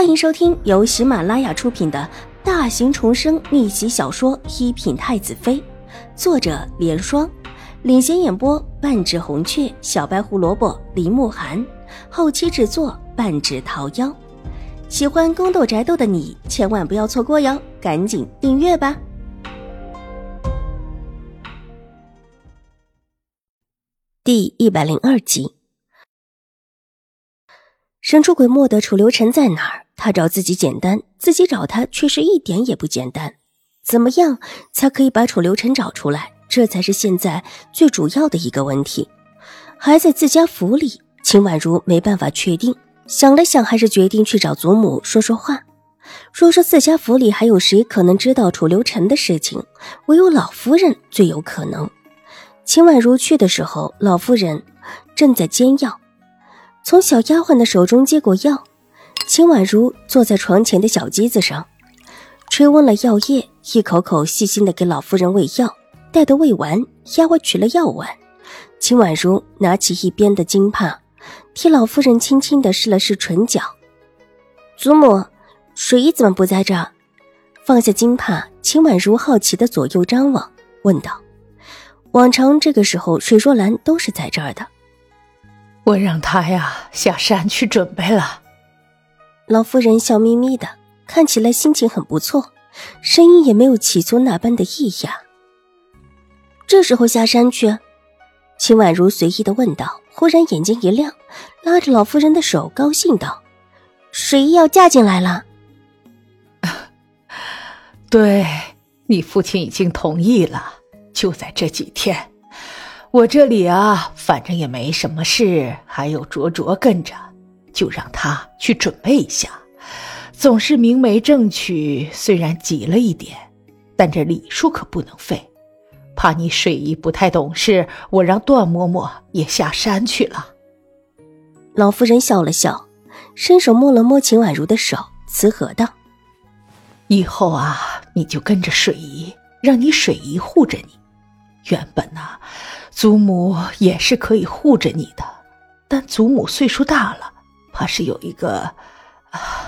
欢迎收听由喜马拉雅出品的大型重生逆袭小说《一品太子妃》，作者：莲霜，领衔演播：半指红雀、小白胡萝卜、林慕寒，后期制作：半指桃夭。喜欢宫斗宅斗的你千万不要错过哟，赶紧订阅吧！第一百零二集。神出鬼没的楚留臣在哪儿？他找自己简单，自己找他却是一点也不简单。怎么样才可以把楚留臣找出来？这才是现在最主要的一个问题。还在自家府里，秦婉如没办法确定。想了想，还是决定去找祖母说说话。若说自家府里还有谁可能知道楚留臣的事情，唯有老夫人最有可能。秦婉如去的时候，老夫人正在煎药。从小丫鬟的手中接过药，秦婉如坐在床前的小机子上，吹温了药液，一口口细心的给老夫人喂药。待得喂完，丫鬟取了药碗，秦婉如拿起一边的金帕，替老夫人轻轻的试了试唇角。祖母，水姨怎么不在这儿？放下金帕，秦婉如好奇的左右张望，问道：“往常这个时候，水若兰都是在这儿的。”我让她呀下山去准备了。老夫人笑眯眯的，看起来心情很不错，声音也没有起初那般的异样。这时候下山去？秦婉如随意的问道，忽然眼睛一亮，拉着老夫人的手，高兴道：“水姨要嫁进来了。”对你父亲已经同意了，就在这几天。我这里啊，反正也没什么事，还有卓卓跟着，就让他去准备一下。总是明媒正娶，虽然急了一点，但这礼数可不能废。怕你水姨不太懂事，我让段嬷嬷也下山去了。老夫人笑了笑，伸手摸了摸秦婉如的手，慈和道：“以后啊，你就跟着水姨，让你水姨护着你。原本呢。”祖母也是可以护着你的，但祖母岁数大了，怕是有一个，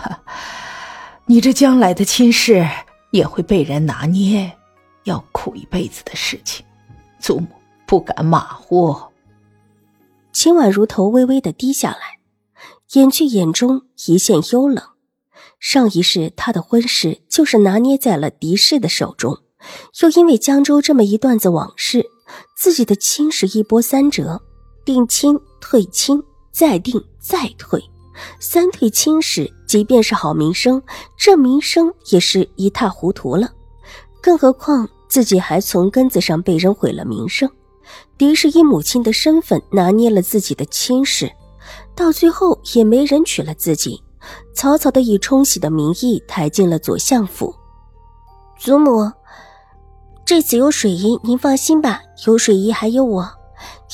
你这将来的亲事也会被人拿捏，要苦一辈子的事情，祖母不敢马虎。秦婉如头微微的低下来，眼去眼中一线幽冷。上一世她的婚事就是拿捏在了狄氏的手中，又因为江州这么一段子往事。自己的亲事一波三折，定亲、退亲、再定、再退，三退亲使，即便是好名声，这名声也是一塌糊涂了。更何况自己还从根子上被人毁了名声。狄氏以母亲的身份拿捏了自己的亲事，到最后也没人娶了自己，草草的以冲喜的名义抬进了左相府。祖母。这次有水姨，您放心吧。有水姨，还有我，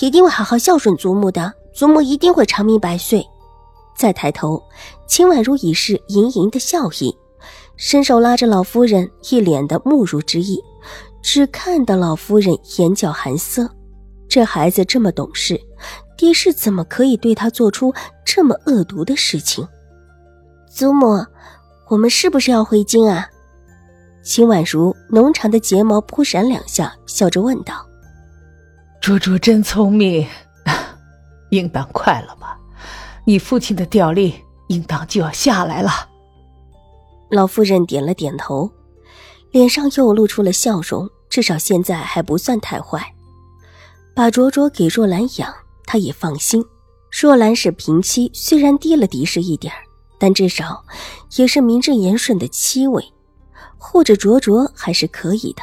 一定会好好孝顺祖母的。祖母一定会长命百岁。再抬头，秦婉如已是盈盈的笑意，伸手拉着老夫人，一脸的慕如之意。只看到老夫人眼角含涩，这孩子这么懂事，爹是怎么可以对他做出这么恶毒的事情？祖母，我们是不是要回京啊？秦婉如浓长的睫毛扑闪两下，笑着问道：“卓卓真聪明，应当快了吧？你父亲的调令应当就要下来了。”老夫人点了点头，脸上又露出了笑容。至少现在还不算太坏，把卓卓给若兰养，她也放心。若兰是平妻，虽然低了嫡氏一点但至少也是名正言顺的妻位。护着卓卓还是可以的。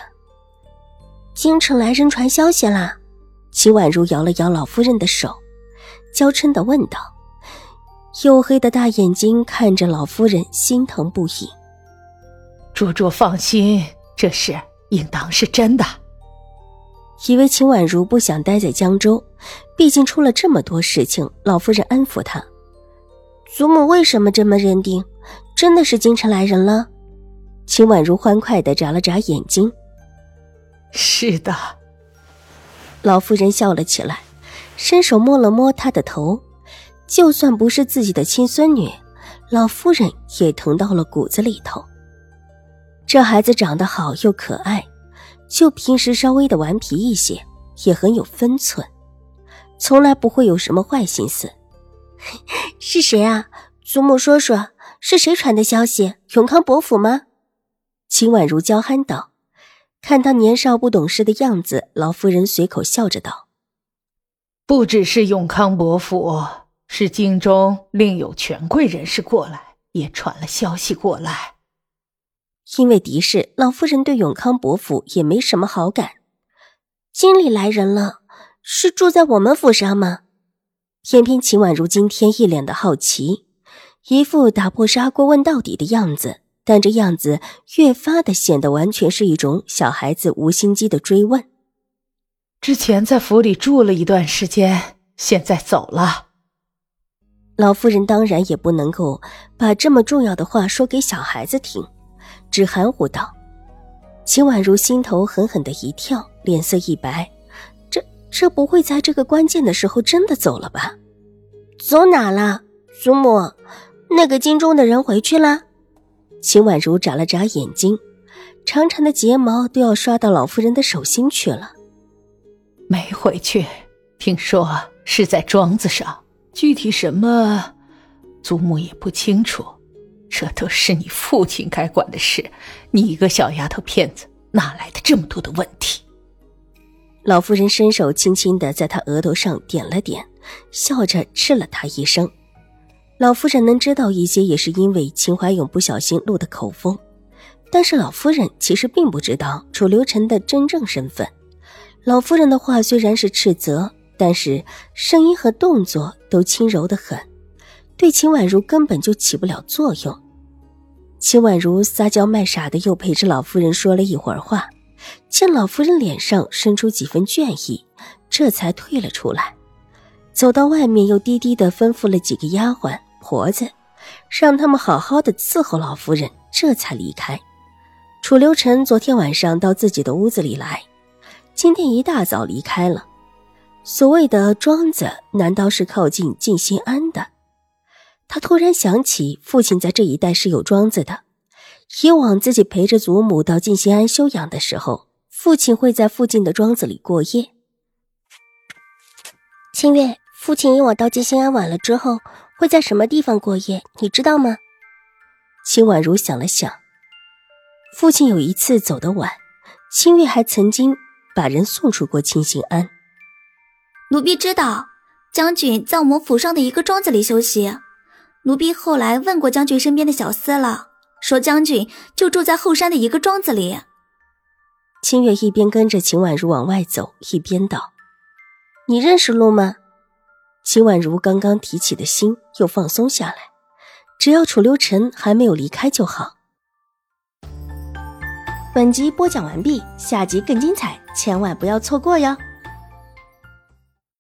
京城来人传消息啦！齐婉如摇了摇老夫人的手，娇嗔的问道：“黝黑的大眼睛看着老夫人，心疼不已。”卓卓放心，这事应当是真的。以为秦婉如不想待在江州，毕竟出了这么多事情。老夫人安抚她：“祖母为什么这么认定？真的是京城来人了？”秦婉如欢快的眨了眨眼睛。是的，老夫人笑了起来，伸手摸了摸她的头。就算不是自己的亲孙女，老夫人也疼到了骨子里头。这孩子长得好又可爱，就平时稍微的顽皮一些，也很有分寸，从来不会有什么坏心思。是谁啊？祖母说说，是谁传的消息？永康伯府吗？秦婉如娇憨道。看他年少不懂事的样子，老夫人随口笑着道：“不只是永康伯府，是京中另有权贵人士过来，也传了消息过来。因为敌视，老夫人对永康伯府也没什么好感。经理来人了，是住在我们府上吗？”偏偏秦婉如今天一脸的好奇，一副打破砂锅问到底的样子。但这样子越发的显得完全是一种小孩子无心机的追问。之前在府里住了一段时间，现在走了。老夫人当然也不能够把这么重要的话说给小孩子听，只含糊道：“秦婉如心头狠狠的一跳，脸色一白，这这不会在这个关键的时候真的走了吧？走哪了？祖母，那个京中的人回去了。”秦婉如眨了眨眼睛，长长的睫毛都要刷到老夫人的手心去了。没回去，听说是在庄子上，具体什么，祖母也不清楚。这都是你父亲该管的事，你一个小丫头片子，哪来的这么多的问题？老夫人伸手轻轻的在他额头上点了点，笑着斥了他一声。老夫人能知道一些，也是因为秦怀勇不小心露的口风。但是老夫人其实并不知道楚留臣的真正身份。老夫人的话虽然是斥责，但是声音和动作都轻柔的很，对秦婉如根本就起不了作用。秦婉如撒娇卖傻的又陪着老夫人说了一会儿话，见老夫人脸上生出几分倦意，这才退了出来。走到外面，又低低的吩咐了几个丫鬟。婆子让他们好好的伺候老夫人，这才离开。楚留臣昨天晚上到自己的屋子里来，今天一大早离开了。所谓的庄子，难道是靠近静心庵的？他突然想起，父亲在这一带是有庄子的。以往自己陪着祖母到静心庵休养的时候，父亲会在附近的庄子里过夜。清月，父亲以往到静心庵晚了之后。会在什么地方过夜？你知道吗？秦婉如想了想，父亲有一次走得晚，清月还曾经把人送出过清心庵。奴婢知道，将军在我们府上的一个庄子里休息。奴婢后来问过将军身边的小厮了，说将军就住在后山的一个庄子里。清月一边跟着秦婉如往外走，一边道：“你认识路吗？”秦婉如刚刚提起的心又放松下来，只要楚留臣还没有离开就好。本集播讲完毕，下集更精彩，千万不要错过哟。